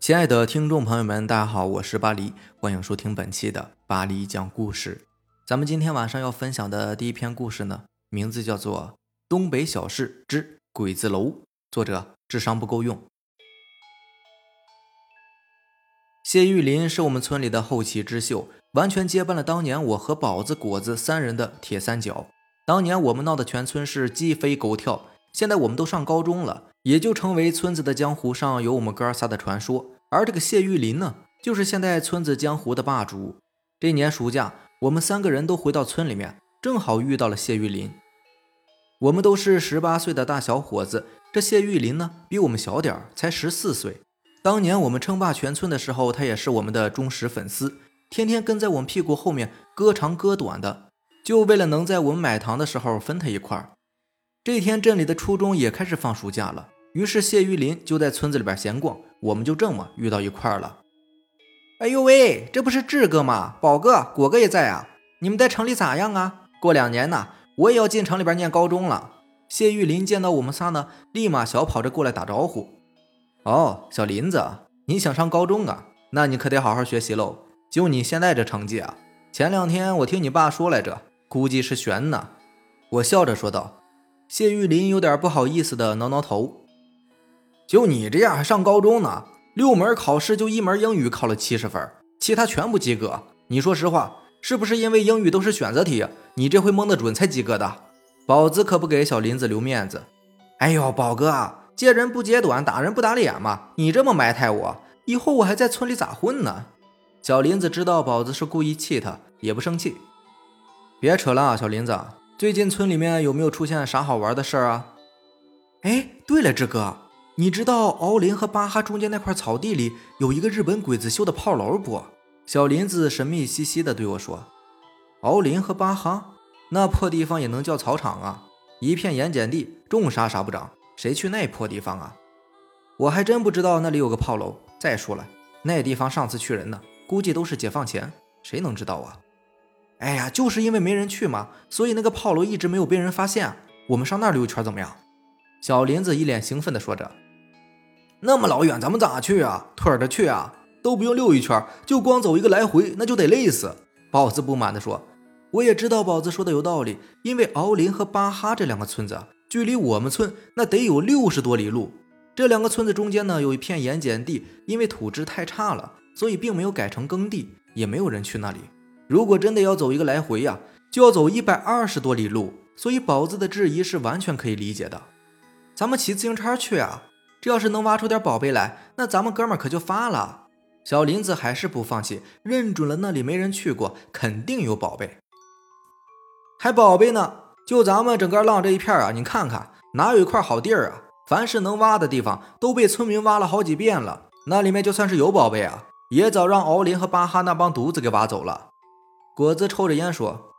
亲爱的听众朋友们，大家好，我是巴黎，欢迎收听本期的巴黎讲故事。咱们今天晚上要分享的第一篇故事呢，名字叫做《东北小事之鬼子楼》，作者智商不够用。谢玉林是我们村里的后起之秀，完全接班了当年我和宝子、果子三人的铁三角。当年我们闹得全村是鸡飞狗跳，现在我们都上高中了。也就成为村子的江湖上有我们哥仨的传说，而这个谢玉林呢，就是现在村子江湖的霸主。这年暑假，我们三个人都回到村里面，正好遇到了谢玉林。我们都是十八岁的大小伙子，这谢玉林呢，比我们小点儿，才十四岁。当年我们称霸全村的时候，他也是我们的忠实粉丝，天天跟在我们屁股后面割长割短的，就为了能在我们买糖的时候分他一块儿。这天，镇里的初中也开始放暑假了，于是谢玉林就在村子里边闲逛，我们就这么遇到一块了。哎呦喂，这不是志哥吗？宝哥、果哥也在啊！你们在城里咋样啊？过两年呢，我也要进城里边念高中了。谢玉林见到我们仨呢，立马小跑着过来打招呼。哦，小林子，你想上高中啊？那你可得好好学习喽。就你现在这成绩啊，前两天我听你爸说来着，估计是悬呢。我笑着说道。谢玉林有点不好意思的挠挠头，就你这样还上高中呢？六门考试就一门英语考了七十分，其他全部及格。你说实话，是不是因为英语都是选择题，你这回蒙得准才及格的？宝子可不给小林子留面子。哎呦，宝哥，揭人不揭短，打人不打脸嘛！你这么埋汰我，以后我还在村里咋混呢？小林子知道宝子是故意气他，也不生气。别扯了，小林子。最近村里面有没有出现啥好玩的事儿啊？哎，对了，志哥，你知道敖林和巴哈中间那块草地里有一个日本鬼子修的炮楼不？小林子神秘兮兮的对我说：“敖林和巴哈那破地方也能叫草场啊？一片盐碱地，种啥啥不长，谁去那破地方啊？我还真不知道那里有个炮楼。再说了，那地方上次去人呢，估计都是解放前，谁能知道啊？”哎呀，就是因为没人去嘛，所以那个炮楼一直没有被人发现。我们上那儿溜一圈怎么样？小林子一脸兴奋地说着。那么老远，咱们咋去啊？腿着去啊？都不用溜一圈，就光走一个来回，那就得累死。宝子不满地说。我也知道宝子说的有道理，因为敖林和巴哈这两个村子距离我们村那得有六十多里路。这两个村子中间呢有一片盐碱地，因为土质太差了，所以并没有改成耕地，也没有人去那里。如果真的要走一个来回呀，就要走一百二十多里路，所以宝子的质疑是完全可以理解的。咱们骑自行车去啊，这要是能挖出点宝贝来，那咱们哥们可就发了。小林子还是不放弃，认准了那里没人去过，肯定有宝贝。还宝贝呢？就咱们整个浪这一片啊，你看看哪有一块好地儿啊？凡是能挖的地方都被村民挖了好几遍了，那里面就算是有宝贝啊，也早让敖林和巴哈那帮犊子给挖走了。果子抽着烟说：“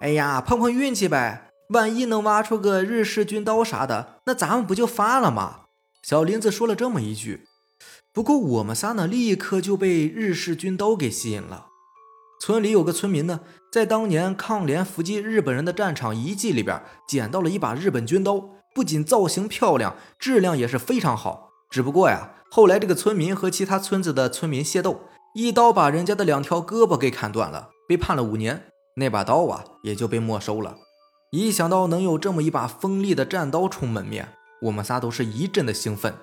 哎呀，碰碰运气呗，万一能挖出个日式军刀啥的，那咱们不就发了吗？”小林子说了这么一句。不过我们仨呢，立刻就被日式军刀给吸引了。村里有个村民呢，在当年抗联伏击日本人的战场遗迹里边捡到了一把日本军刀，不仅造型漂亮，质量也是非常好。只不过呀，后来这个村民和其他村子的村民械斗，一刀把人家的两条胳膊给砍断了。被判了五年，那把刀啊也就被没收了。一想到能有这么一把锋利的战刀充门面，我们仨都是一阵的兴奋。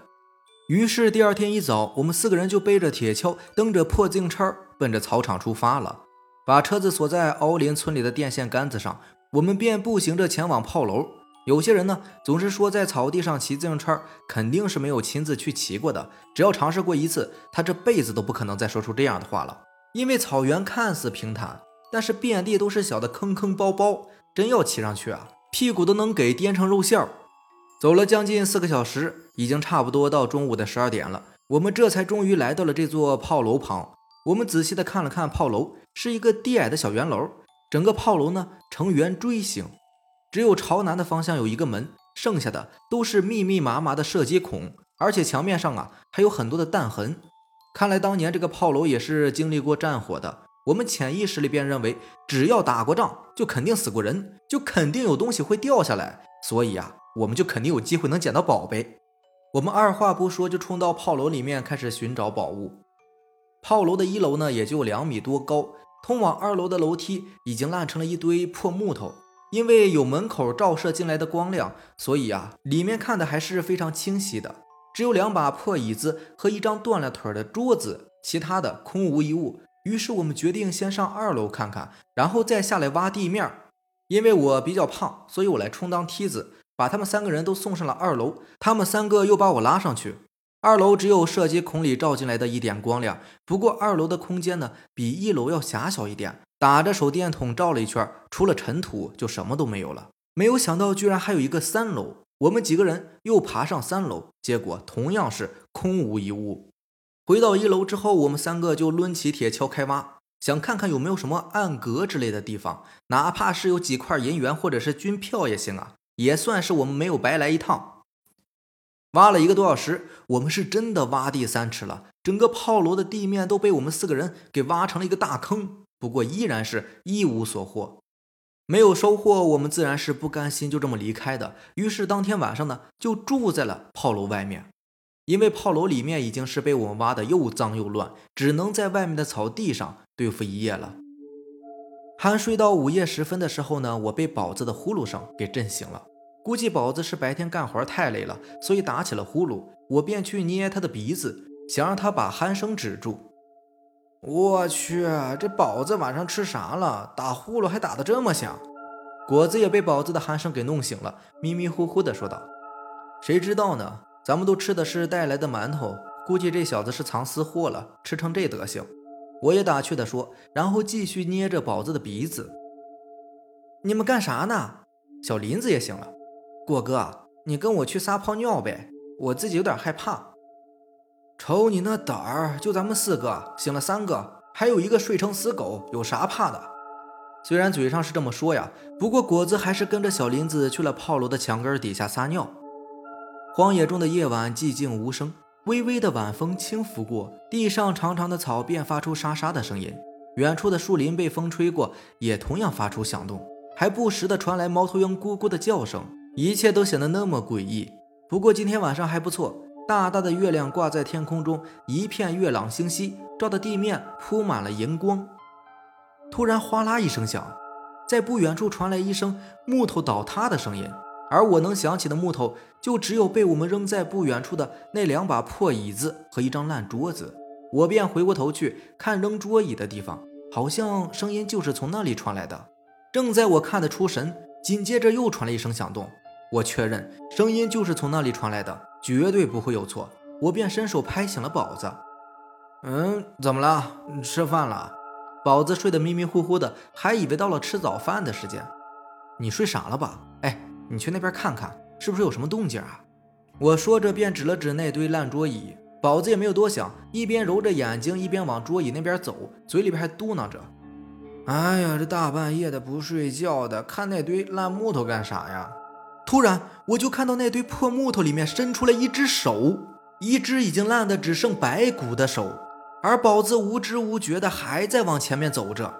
于是第二天一早，我们四个人就背着铁锹，蹬着破自行车，奔着草场出发了。把车子锁在敖林村里的电线杆子上，我们便步行着前往炮楼。有些人呢总是说，在草地上骑自行车肯定是没有亲自去骑过的，只要尝试过一次，他这辈子都不可能再说出这样的话了。因为草原看似平坦，但是遍地都是小的坑坑包包，真要骑上去啊，屁股都能给颠成肉馅儿。走了将近四个小时，已经差不多到中午的十二点了，我们这才终于来到了这座炮楼旁。我们仔细的看了看炮楼，是一个低矮的小圆楼，整个炮楼呢呈圆锥形，只有朝南的方向有一个门，剩下的都是密密麻麻的射击孔，而且墙面上啊还有很多的弹痕。看来当年这个炮楼也是经历过战火的。我们潜意识里便认为，只要打过仗，就肯定死过人，就肯定有东西会掉下来，所以啊，我们就肯定有机会能捡到宝贝。我们二话不说就冲到炮楼里面开始寻找宝物。炮楼的一楼呢，也就两米多高，通往二楼的楼梯已经烂成了一堆破木头。因为有门口照射进来的光亮，所以啊，里面看的还是非常清晰的。只有两把破椅子和一张断了腿的桌子，其他的空无一物。于是我们决定先上二楼看看，然后再下来挖地面。因为我比较胖，所以我来充当梯子，把他们三个人都送上了二楼。他们三个又把我拉上去。二楼只有射击孔里照进来的一点光亮，不过二楼的空间呢，比一楼要狭小一点。打着手电筒照了一圈，除了尘土，就什么都没有了。没有想到，居然还有一个三楼。我们几个人又爬上三楼，结果同样是空无一物。回到一楼之后，我们三个就抡起铁锹开挖，想看看有没有什么暗格之类的地方，哪怕是有几块银元或者是军票也行啊，也算是我们没有白来一趟。挖了一个多小时，我们是真的挖地三尺了，整个炮楼的地面都被我们四个人给挖成了一个大坑。不过依然是一无所获。没有收获，我们自然是不甘心就这么离开的。于是当天晚上呢，就住在了炮楼外面。因为炮楼里面已经是被我们挖的又脏又乱，只能在外面的草地上对付一夜了。酣睡到午夜时分的时候呢，我被宝子的呼噜声给震醒了。估计宝子是白天干活太累了，所以打起了呼噜。我便去捏他的鼻子，想让他把鼾声止住。我去，这宝子晚上吃啥了？打呼噜还打得这么响。果子也被宝子的鼾声给弄醒了，迷迷糊糊的说道：“谁知道呢？咱们都吃的是带来的馒头，估计这小子是藏私货了，吃成这德行。”我也打趣的说，然后继续捏着宝子的鼻子。你们干啥呢？小林子也醒了。果哥，你跟我去撒泡尿呗，我自己有点害怕。瞅你那胆儿，就咱们四个醒了三个，还有一个睡成死狗，有啥怕的？虽然嘴上是这么说呀，不过果子还是跟着小林子去了炮楼的墙根底下撒尿。荒野中的夜晚寂静无声，微微的晚风轻拂过，地上长长的草便发出沙沙的声音。远处的树林被风吹过，也同样发出响动，还不时的传来猫头鹰咕咕的叫声，一切都显得那么诡异。不过今天晚上还不错。大大的月亮挂在天空中，一片月朗星稀，照的地面铺满了银光。突然，哗啦一声响，在不远处传来一声木头倒塌的声音。而我能想起的木头，就只有被我们扔在不远处的那两把破椅子和一张烂桌子。我便回过头去看扔桌椅的地方，好像声音就是从那里传来的。正在我看得出神，紧接着又传来一声响动。我确认声音就是从那里传来的。绝对不会有错，我便伸手拍醒了宝子。嗯，怎么了？吃饭了？宝子睡得迷迷糊糊的，还以为到了吃早饭的时间。你睡傻了吧？哎，你去那边看看，是不是有什么动静啊？我说着便指了指那堆烂桌椅。宝子也没有多想，一边揉着眼睛，一边往桌椅那边走，嘴里边还嘟囔着：“哎呀，这大半夜的不睡觉的，看那堆烂木头干啥呀？”突然，我就看到那堆破木头里面伸出了一只手，一只已经烂的只剩白骨的手，而宝子无知无觉的还在往前面走着。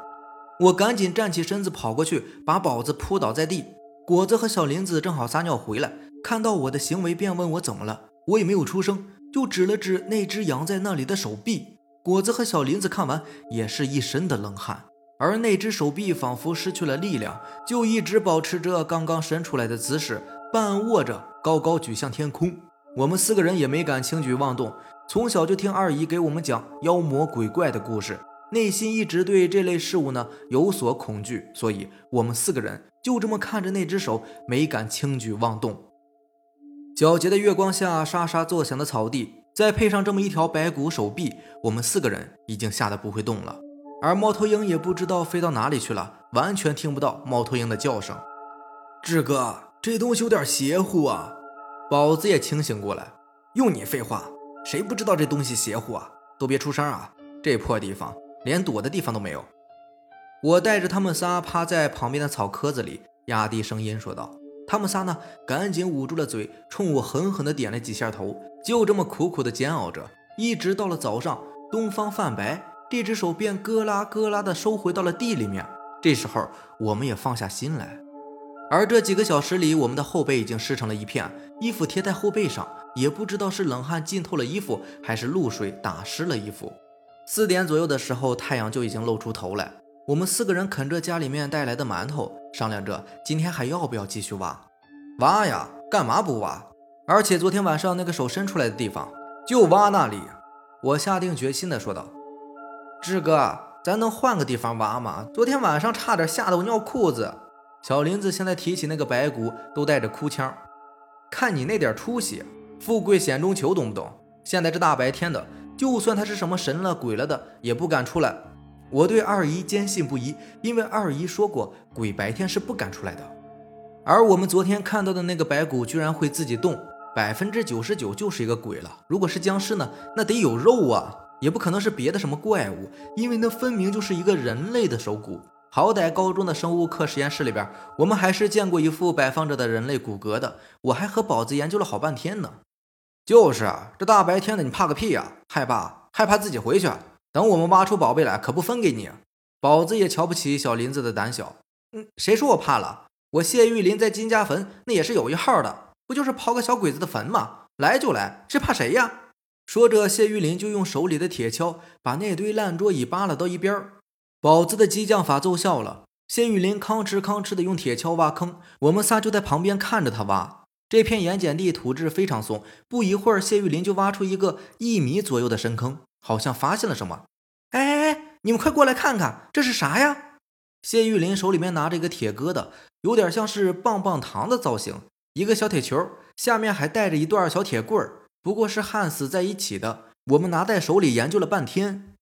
我赶紧站起身子跑过去，把宝子扑倒在地。果子和小林子正好撒尿回来，看到我的行为便问我怎么了，我也没有出声，就指了指那只扬在那里的手臂。果子和小林子看完也是一身的冷汗。而那只手臂仿佛失去了力量，就一直保持着刚刚伸出来的姿势，半卧着，高高举向天空。我们四个人也没敢轻举妄动。从小就听二姨给我们讲妖魔鬼怪的故事，内心一直对这类事物呢有所恐惧，所以我们四个人就这么看着那只手，没敢轻举妄动。皎洁的月光下，沙沙作响的草地，再配上这么一条白骨手臂，我们四个人已经吓得不会动了。而猫头鹰也不知道飞到哪里去了，完全听不到猫头鹰的叫声。志哥，这东西有点邪乎啊！宝子也清醒过来，用你废话，谁不知道这东西邪乎啊？都别出声啊！这破地方连躲的地方都没有。我带着他们仨趴在旁边的草棵子里，压低声音说道：“他们仨呢，赶紧捂住了嘴，冲我狠狠地点了几下头，就这么苦苦地煎熬着，一直到了早上，东方泛白。”这只手便咯啦咯啦地收回到了地里面。这时候，我们也放下心来。而这几个小时里，我们的后背已经湿成了一片，衣服贴在后背上，也不知道是冷汗浸透了衣服，还是露水打湿了衣服。四点左右的时候，太阳就已经露出头来。我们四个人啃着家里面带来的馒头，商量着今天还要不要继续挖。挖呀，干嘛不挖？而且昨天晚上那个手伸出来的地方，就挖那里。我下定决心的说道：“志哥，咱能换个地方挖吗？昨天晚上差点吓得我尿裤子。”小林子现在提起那个白骨都带着哭腔，看你那点出息，富贵险中求，懂不懂？现在这大白天的，就算他是什么神了鬼了的，也不敢出来。我对二姨坚信不疑，因为二姨说过，鬼白天是不敢出来的。而我们昨天看到的那个白骨居然会自己动，百分之九十九就是一个鬼了。如果是僵尸呢，那得有肉啊，也不可能是别的什么怪物，因为那分明就是一个人类的手骨。好歹高中的生物课实验室里边，我们还是见过一副摆放着的人类骨骼的。我还和宝子研究了好半天呢。就是啊，这大白天的，你怕个屁呀！害怕？害怕自己回去。等我们挖出宝贝来，可不分给你。宝子也瞧不起小林子的胆小。嗯，谁说我怕了？我谢玉林在金家坟那也是有一号的，不就是刨个小鬼子的坟吗？来就来，是怕谁呀？说着，谢玉林就用手里的铁锹把那堆烂桌椅扒拉到一边。宝子的激将法奏效了，谢玉林吭哧吭哧的用铁锹挖坑，我们仨就在旁边看着他挖。这片盐碱地土质非常松，不一会儿，谢玉林就挖出一个一米左右的深坑，好像发现了什么。哎哎哎，你们快过来看看，这是啥呀？谢玉林手里面拿着一个铁疙瘩，有点像是棒棒糖的造型，一个小铁球，下面还带着一段小铁棍儿，不过是焊死在一起的。我们拿在手里研究了半天。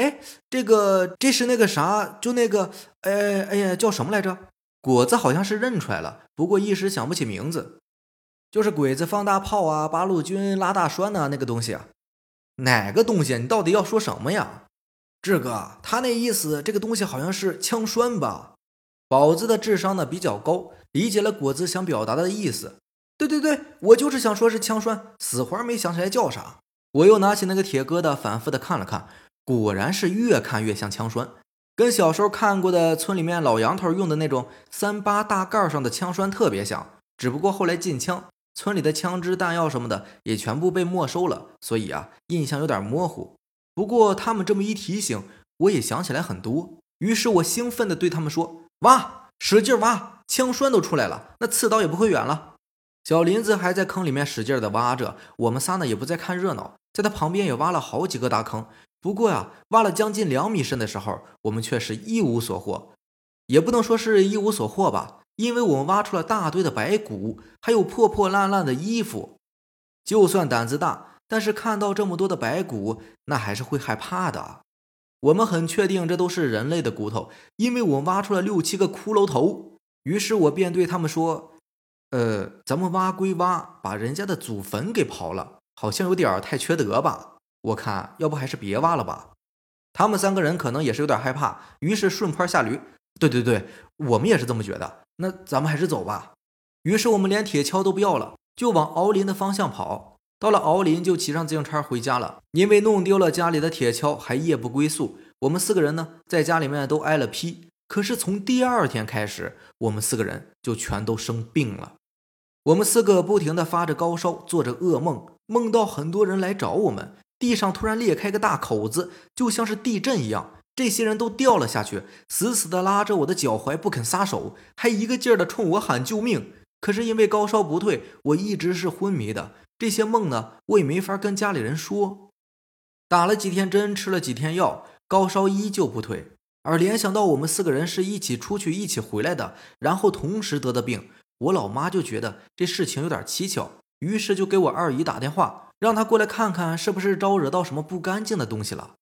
哎，这个这是那个啥，就那个，哎哎呀，叫什么来着？果子好像是认出来了，不过一时想不起名字。就是鬼子放大炮啊，八路军拉大栓呐，那个东西啊，哪个东西？你到底要说什么呀？志哥，他那意思，这个东西好像是枪栓吧？宝子的智商呢比较高，理解了果子想表达的意思。对对对，我就是想说是枪栓，死活没想起来叫啥。我又拿起那个铁疙瘩，反复的看了看。果然是越看越像枪栓，跟小时候看过的村里面老杨头用的那种三八大盖上的枪栓特别像。只不过后来禁枪，村里的枪支弹药什么的也全部被没收了，所以啊，印象有点模糊。不过他们这么一提醒，我也想起来很多。于是我兴奋地对他们说：“挖，使劲挖，枪栓都出来了，那刺刀也不会远了。”小林子还在坑里面使劲地挖着，我们仨呢也不再看热闹，在他旁边也挖了好几个大坑。不过呀，挖了将近两米深的时候，我们却是一无所获，也不能说是一无所获吧，因为我们挖出了大堆的白骨，还有破破烂烂的衣服。就算胆子大，但是看到这么多的白骨，那还是会害怕的。我们很确定这都是人类的骨头，因为我们挖出了六七个骷髅头。于是我便对他们说：“呃，咱们挖归挖，把人家的祖坟给刨了，好像有点太缺德吧。”我看要不还是别挖了吧。他们三个人可能也是有点害怕，于是顺坡下驴。对对对，我们也是这么觉得。那咱们还是走吧。于是我们连铁锹都不要了，就往敖林的方向跑。到了敖林，就骑上自行车回家了。因为弄丢了家里的铁锹，还夜不归宿。我们四个人呢，在家里面都挨了批。可是从第二天开始，我们四个人就全都生病了。我们四个不停的发着高烧，做着噩梦，梦到很多人来找我们。地上突然裂开个大口子，就像是地震一样。这些人都掉了下去，死死地拉着我的脚踝不肯撒手，还一个劲儿地冲我喊救命。可是因为高烧不退，我一直是昏迷的。这些梦呢，我也没法跟家里人说。打了几天针，吃了几天药，高烧依旧不退。而联想到我们四个人是一起出去、一起回来的，然后同时得的病，我老妈就觉得这事情有点蹊跷，于是就给我二姨打电话。让他过来看看，是不是招惹到什么不干净的东西了。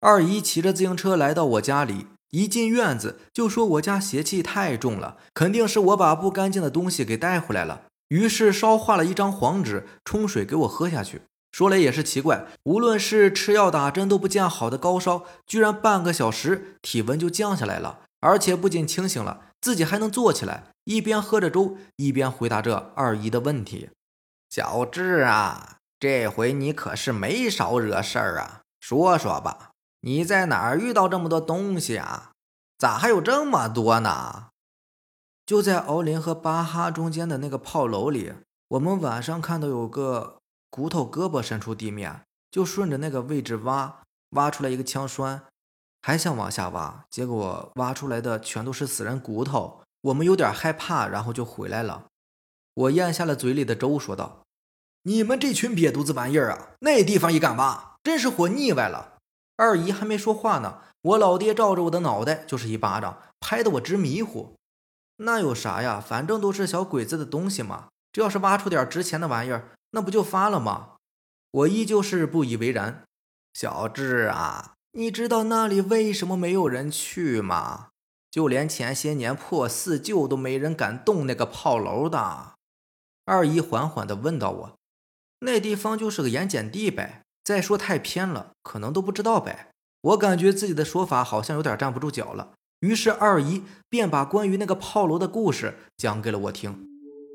二姨骑着自行车来到我家里，一进院子就说我家邪气太重了，肯定是我把不干净的东西给带回来了。于是烧化了一张黄纸，冲水给我喝下去。说来也是奇怪，无论是吃药打针都不见好的高烧，居然半个小时体温就降下来了，而且不仅清醒了，自己还能坐起来，一边喝着粥，一边回答着二姨的问题。小智啊。这回你可是没少惹事儿啊！说说吧，你在哪儿遇到这么多东西啊？咋还有这么多呢？就在敖林和巴哈中间的那个炮楼里，我们晚上看到有个骨头胳膊伸出地面，就顺着那个位置挖，挖出来一个枪栓，还想往下挖，结果挖出来的全都是死人骨头。我们有点害怕，然后就回来了。我咽下了嘴里的粥，说道：“你们这群瘪犊子玩意儿啊，那地方也敢挖，真是活腻歪了。”二姨还没说话呢，我老爹照着我的脑袋就是一巴掌，拍得我直迷糊。那有啥呀？反正都是小鬼子的东西嘛。这要是挖出点值钱的玩意儿，那不就发了吗？我依旧是不以为然。小智啊，你知道那里为什么没有人去吗？就连前些年破四旧都没人敢动那个炮楼的。二姨缓缓地问到我：“那地方就是个盐碱地呗。再说太偏了，可能都不知道呗。”我感觉自己的说法好像有点站不住脚了。于是二姨便把关于那个炮楼的故事讲给了我听。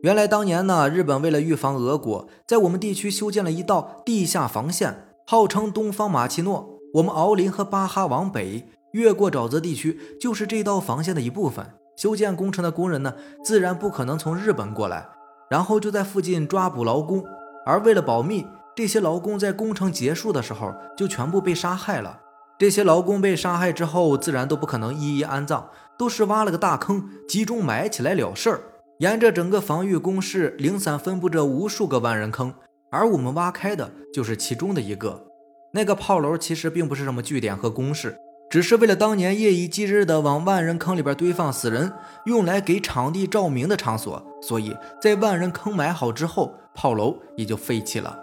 原来当年呢，日本为了预防俄国，在我们地区修建了一道地下防线，号称东方马奇诺。我们敖林和巴哈往北越过沼泽地区，就是这道防线的一部分。修建工程的工人呢，自然不可能从日本过来，然后就在附近抓捕劳工。而为了保密，这些劳工在工程结束的时候就全部被杀害了。这些劳工被杀害之后，自然都不可能一一安葬，都是挖了个大坑，集中埋起来了事儿。沿着整个防御工事，零散分布着无数个万人坑，而我们挖开的就是其中的一个。那个炮楼其实并不是什么据点和工事，只是为了当年夜以继日的往万人坑里边堆放死人，用来给场地照明的场所。所以在万人坑埋好之后，炮楼也就废弃了。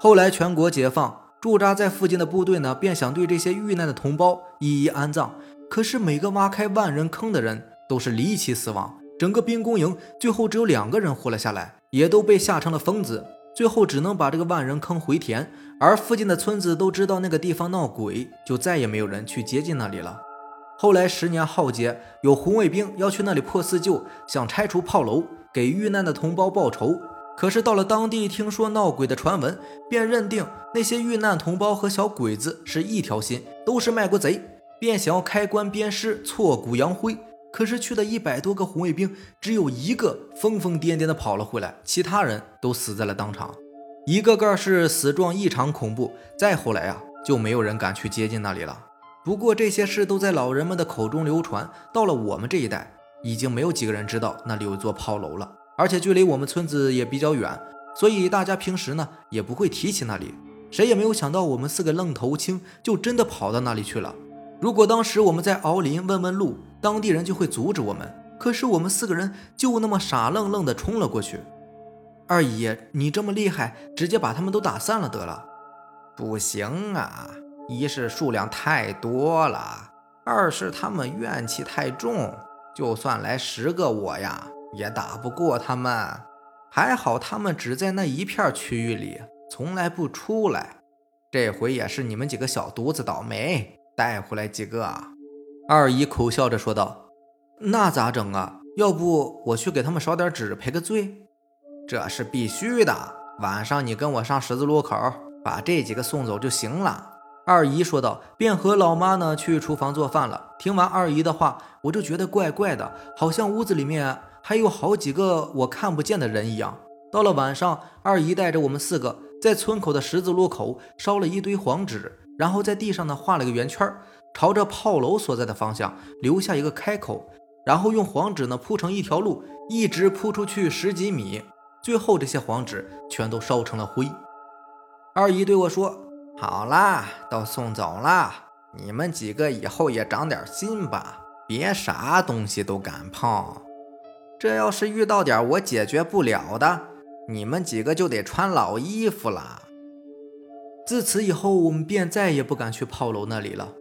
后来全国解放。驻扎在附近的部队呢，便想对这些遇难的同胞一一安葬。可是每个挖开万人坑的人都是离奇死亡，整个兵工营最后只有两个人活了下来，也都被吓成了疯子。最后只能把这个万人坑回填。而附近的村子都知道那个地方闹鬼，就再也没有人去接近那里了。后来十年浩劫，有红卫兵要去那里破四旧，想拆除炮楼，给遇难的同胞报仇。可是到了当地，听说闹鬼的传闻，便认定那些遇难同胞和小鬼子是一条心，都是卖国贼，便想要开棺鞭尸，挫骨扬灰。可是去的一百多个红卫兵，只有一个疯疯癫癫的跑了回来，其他人都死在了当场，一个个是死状异常恐怖。再后来啊，就没有人敢去接近那里了。不过这些事都在老人们的口中流传，到了我们这一代，已经没有几个人知道那里有一座炮楼了。而且距离我们村子也比较远，所以大家平时呢也不会提起那里。谁也没有想到，我们四个愣头青就真的跑到那里去了。如果当时我们在敖林问问路，当地人就会阻止我们。可是我们四个人就那么傻愣愣地冲了过去。二姨，你这么厉害，直接把他们都打散了得了。不行啊，一是数量太多了，二是他们怨气太重。就算来十个我呀。也打不过他们，还好他们只在那一片区域里，从来不出来。这回也是你们几个小犊子倒霉，带回来几个。二姨苦笑着说道：“那咋整啊？要不我去给他们烧点纸赔个罪？这是必须的。晚上你跟我上十字路口，把这几个送走就行了。”二姨说道，便和老妈呢去厨房做饭了。听完二姨的话，我就觉得怪怪的，好像屋子里面……还有好几个我看不见的人一样。到了晚上，二姨带着我们四个在村口的十字路口烧了一堆黄纸，然后在地上呢画了个圆圈，朝着炮楼所在的方向留下一个开口，然后用黄纸呢铺成一条路，一直铺出去十几米，最后这些黄纸全都烧成了灰。二姨对我说：“好啦，都送走了，你们几个以后也长点心吧，别啥东西都敢碰。”这要是遇到点我解决不了的，你们几个就得穿老衣服了。自此以后，我们便再也不敢去炮楼那里了。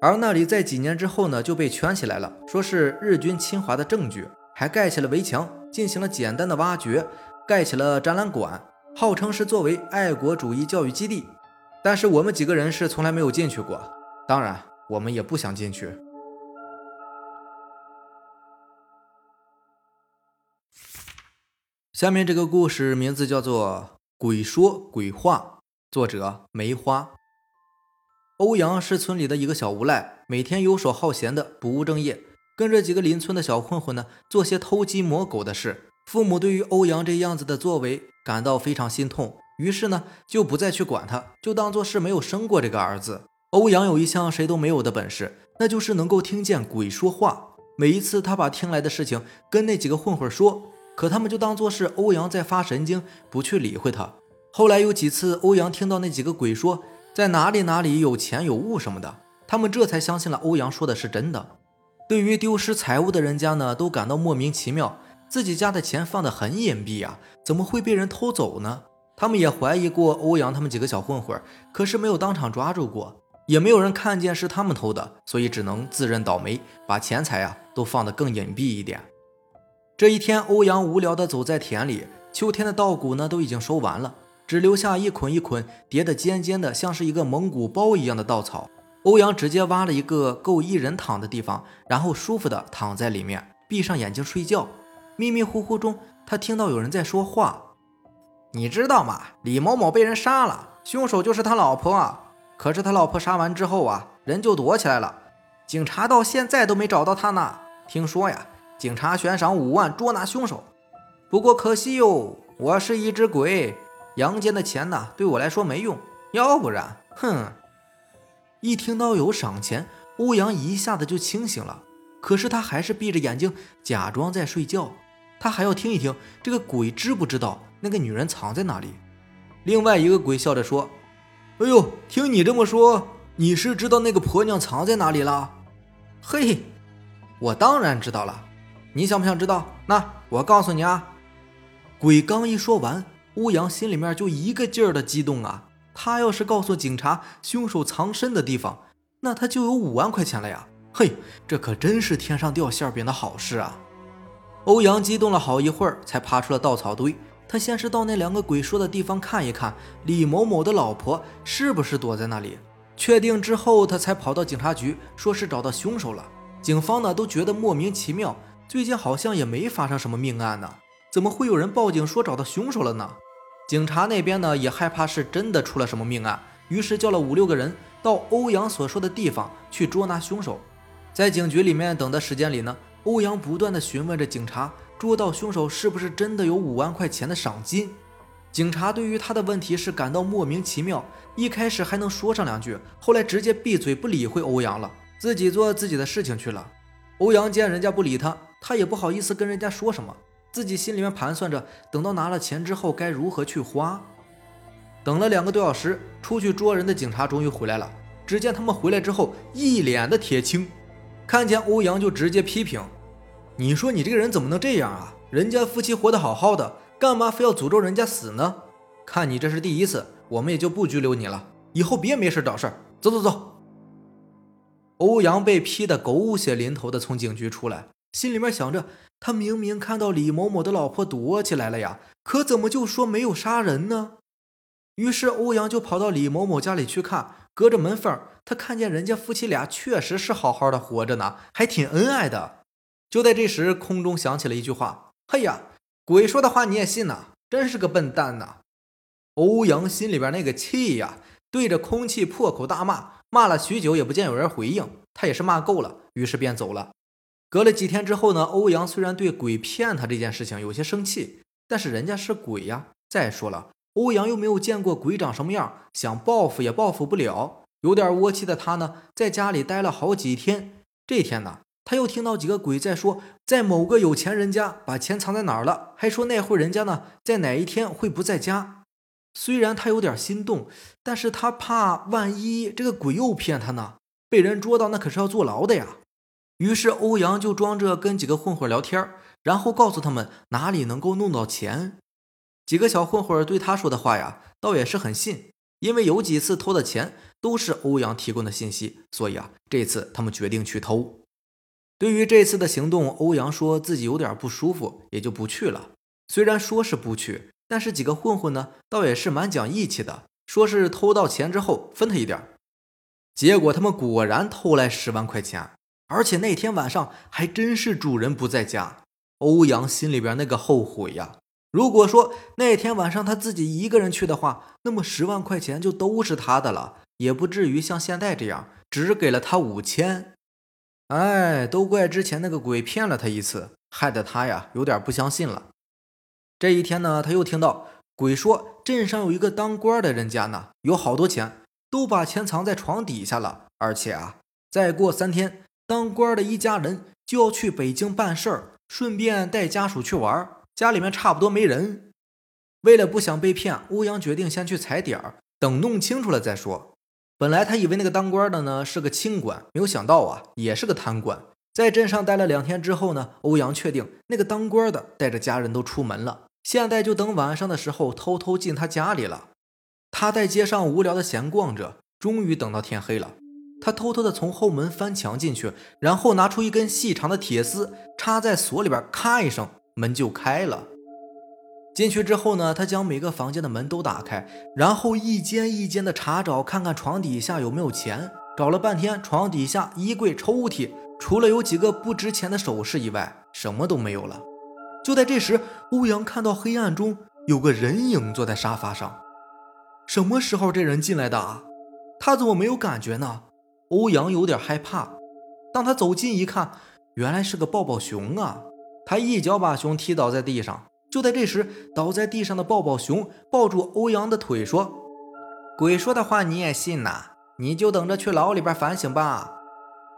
而那里在几年之后呢，就被圈起来了，说是日军侵华的证据，还盖起了围墙，进行了简单的挖掘，盖起了展览馆，号称是作为爱国主义教育基地。但是我们几个人是从来没有进去过，当然，我们也不想进去。下面这个故事名字叫做《鬼说鬼话》，作者梅花。欧阳是村里的一个小无赖，每天游手好闲的，不务正业。跟着几个邻村的小混混呢，做些偷鸡摸狗的事。父母对于欧阳这样子的作为感到非常心痛，于是呢，就不再去管他，就当做是没有生过这个儿子。欧阳有一项谁都没有的本事，那就是能够听见鬼说话。每一次他把听来的事情跟那几个混混说，可他们就当做是欧阳在发神经，不去理会他。后来有几次，欧阳听到那几个鬼说在哪里哪里有钱有物什么的，他们这才相信了欧阳说的是真的。对于丢失财物的人家呢，都感到莫名其妙，自己家的钱放得很隐蔽呀，怎么会被人偷走呢？他们也怀疑过欧阳他们几个小混混，可是没有当场抓住过，也没有人看见是他们偷的，所以只能自认倒霉，把钱财啊都放得更隐蔽一点。这一天，欧阳无聊地走在田里，秋天的稻谷呢都已经收完了。只留下一捆一捆叠得尖尖的，像是一个蒙古包一样的稻草。欧阳直接挖了一个够一人躺的地方，然后舒服的躺在里面，闭上眼睛睡觉。迷迷糊糊中，他听到有人在说话：“你知道吗？李某某被人杀了，凶手就是他老婆。可是他老婆杀完之后啊，人就躲起来了，警察到现在都没找到他呢。听说呀，警察悬赏五万捉拿凶手。不过可惜哟，我是一只鬼。”阳间的钱呢，对我来说没用。要不然，哼！一听到有赏钱，欧阳一下子就清醒了。可是他还是闭着眼睛，假装在睡觉。他还要听一听这个鬼知不知道那个女人藏在哪里。另外一个鬼笑着说：“哎呦，听你这么说，你是知道那个婆娘藏在哪里了？”“嘿，我当然知道了。你想不想知道？那我告诉你啊。”鬼刚一说完。欧阳心里面就一个劲儿的激动啊！他要是告诉警察凶手藏身的地方，那他就有五万块钱了呀！嘿，这可真是天上掉馅饼的好事啊！欧阳激动了好一会儿，才爬出了稻草堆。他先是到那两个鬼说的地方看一看，李某某的老婆是不是躲在那里。确定之后，他才跑到警察局，说是找到凶手了。警方呢都觉得莫名其妙，最近好像也没发生什么命案呢，怎么会有人报警说找到凶手了呢？警察那边呢也害怕是真的出了什么命案，于是叫了五六个人到欧阳所说的地方去捉拿凶手。在警局里面等的时间里呢，欧阳不断的询问着警察，捉到凶手是不是真的有五万块钱的赏金？警察对于他的问题是感到莫名其妙，一开始还能说上两句，后来直接闭嘴不理会欧阳了，自己做自己的事情去了。欧阳见人家不理他，他也不好意思跟人家说什么。自己心里面盘算着，等到拿了钱之后该如何去花。等了两个多小时，出去捉人的警察终于回来了。只见他们回来之后，一脸的铁青，看见欧阳就直接批评：“你说你这个人怎么能这样啊？人家夫妻活得好好的，干嘛非要诅咒人家死呢？看你这是第一次，我们也就不拘留你了。以后别没事找事儿，走走走。”欧阳被批得狗血淋头的从警局出来。心里面想着，他明明看到李某某的老婆躲起来了呀，可怎么就说没有杀人呢？于是欧阳就跑到李某某家里去看，隔着门缝，他看见人家夫妻俩确实是好好的活着呢，还挺恩爱的。就在这时，空中响起了一句话：“嘿呀，鬼说的话你也信呐？真是个笨蛋呐！”欧阳心里边那个气呀，对着空气破口大骂，骂了许久也不见有人回应，他也是骂够了，于是便走了。隔了几天之后呢，欧阳虽然对鬼骗他这件事情有些生气，但是人家是鬼呀。再说了，欧阳又没有见过鬼长什么样，想报复也报复不了。有点窝气的他呢，在家里待了好几天。这天呢，他又听到几个鬼在说，在某个有钱人家把钱藏在哪儿了，还说那户人家呢，在哪一天会不在家。虽然他有点心动，但是他怕万一这个鬼又骗他呢，被人捉到那可是要坐牢的呀。于是欧阳就装着跟几个混混聊天，然后告诉他们哪里能够弄到钱。几个小混混对他说的话呀，倒也是很信，因为有几次偷的钱都是欧阳提供的信息，所以啊，这次他们决定去偷。对于这次的行动，欧阳说自己有点不舒服，也就不去了。虽然说是不去，但是几个混混呢，倒也是蛮讲义气的，说是偷到钱之后分他一点。结果他们果然偷来十万块钱。而且那天晚上还真是主人不在家，欧阳心里边那个后悔呀！如果说那天晚上他自己一个人去的话，那么十万块钱就都是他的了，也不至于像现在这样只给了他五千。哎，都怪之前那个鬼骗了他一次，害得他呀有点不相信了。这一天呢，他又听到鬼说镇上有一个当官的人家呢，有好多钱，都把钱藏在床底下了，而且啊，再过三天，当官的一家人就要去北京办事儿，顺便带家属去玩，家里面差不多没人。为了不想被骗，欧阳决定先去踩点儿，等弄清楚了再说。本来他以为那个当官的呢是个清官，没有想到啊也是个贪官。在镇上待了两天之后呢，欧阳确定那个当官的带着家人都出门了，现在就等晚上的时候偷偷进他家里了。他在街上无聊的闲逛着，终于等到天黑了。他偷偷的从后门翻墙进去，然后拿出一根细长的铁丝插在锁里边，咔一声，门就开了。进去之后呢，他将每个房间的门都打开，然后一间一间的查找，看看床底下有没有钱。找了半天，床底下、衣柜、抽屉，除了有几个不值钱的首饰以外，什么都没有了。就在这时，欧阳看到黑暗中有个人影坐在沙发上。什么时候这人进来的啊？他怎么没有感觉呢？欧阳有点害怕。当他走近一看，原来是个抱抱熊啊！他一脚把熊踢倒在地上。就在这时，倒在地上的抱抱熊抱住欧阳的腿，说：“鬼说的话你也信呐？你就等着去牢里边反省吧。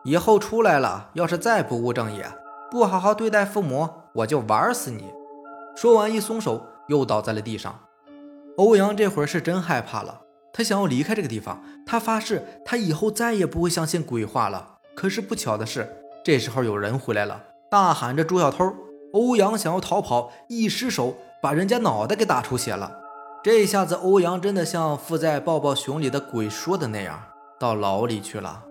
以后出来了，要是再不务正业，不好好对待父母，我就玩死你！”说完，一松手，又倒在了地上。欧阳这会儿是真害怕了，他想要离开这个地方，他发誓他以后再也不会相信鬼话了。可是不巧的是，这时候有人回来了，大喊着：“朱小偷！”欧阳想要逃跑，一失手把人家脑袋给打出血了。这下子，欧阳真的像附在抱抱熊里的鬼说的那样，到牢里去了。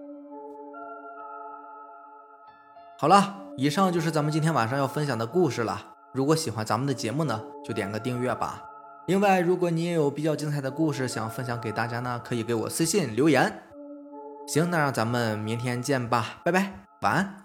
好了，以上就是咱们今天晚上要分享的故事了。如果喜欢咱们的节目呢，就点个订阅吧。另外，如果你也有比较精彩的故事想分享给大家呢，可以给我私信留言。行，那让咱们明天见吧，拜拜，晚安。